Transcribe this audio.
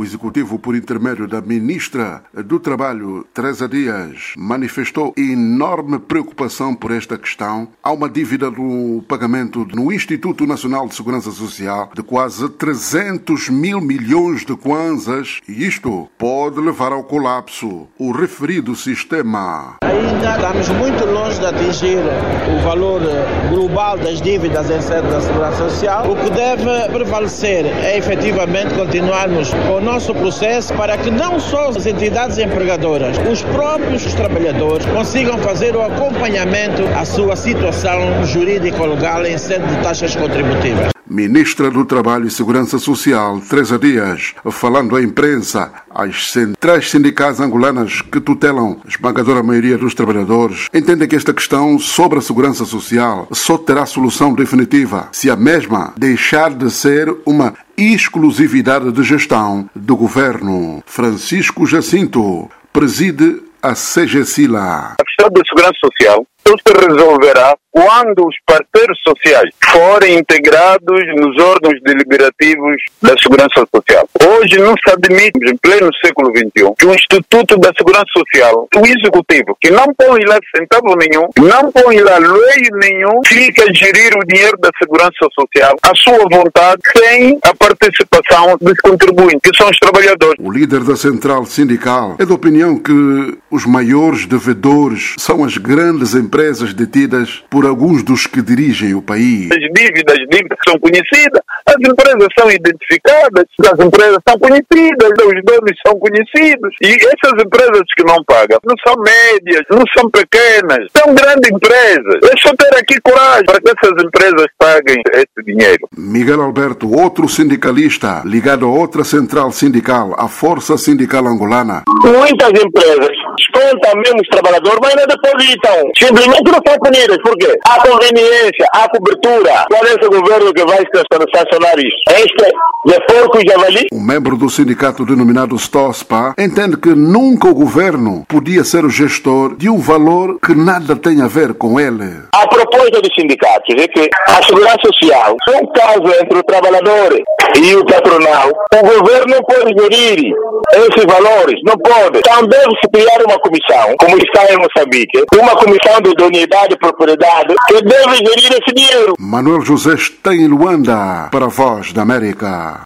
O Executivo, por intermédio da Ministra do Trabalho, Teresa Dias, manifestou enorme preocupação por esta questão. Há uma dívida do pagamento no Instituto Nacional de Segurança Social de quase 300 mil milhões de kwanzas e isto pode levar ao colapso. O referido sistema. Ainda estamos muito longe de atingir o valor global das dívidas em sede da Segurança Social. O que deve prevalecer é efetivamente continuarmos com o nosso processo para que não só as entidades empregadoras, os próprios trabalhadores consigam fazer o acompanhamento à sua situação jurídico-legal em sede de taxas contributivas. Ministra do Trabalho e Segurança Social, Teresa Dias, falando à imprensa, as centrais sindicais angolanas que tutelam a esmagadora maioria dos trabalhadores entendem que esta questão sobre a segurança social só terá solução definitiva se a mesma deixar de ser uma exclusividade de gestão do governo. Francisco Jacinto preside a CGSILA. A questão da segurança social só se resolverá quando os parceiros sociais forem integrados nos órgãos deliberativos da segurança social. Hoje não se admite, em pleno século XXI, que o Instituto da Segurança Social, o executivo, que não põe lá centavo nenhum, não põe lá lei nenhum, fica a gerir o dinheiro da segurança social à sua vontade, sem a participação dos contribuintes, que são os trabalhadores. O líder da central sindical é da opinião que os maiores devedores são as grandes empresas detidas por alguns dos que dirigem o país. As dívidas, as dívidas são conhecidas, as empresas são identificadas, as empresas são conhecidas, os donos são conhecidos. E essas empresas que não pagam não são médias, não são pequenas, são grandes empresas. É só ter aqui coragem para que essas empresas paguem esse dinheiro. Miguel Alberto, outro sindicalista ligado a outra central sindical, a Força Sindical Angolana. Muitas empresas descontam mesmo os trabalhadores, mas não depositam. Simplesmente não são punidas. Por quê? Há conveniência, há cobertura. Qual é esse governo que vai sancionar isso? Este é porco javali? Um membro do sindicato denominado STOSPA entende que nunca o governo podia ser o gestor de um valor que nada tem a ver com ele. A proposta dos sindicatos é que a segurança social é um caso entre o trabalhador e o patronal. O governo não pode gerir esses valores, não pode. Então deve-se criar uma comissão, como está em Moçambique, uma comissão de idoneidade e propriedade que deve gerir esse dinheiro. Manuel José em Luanda para a Voz da América.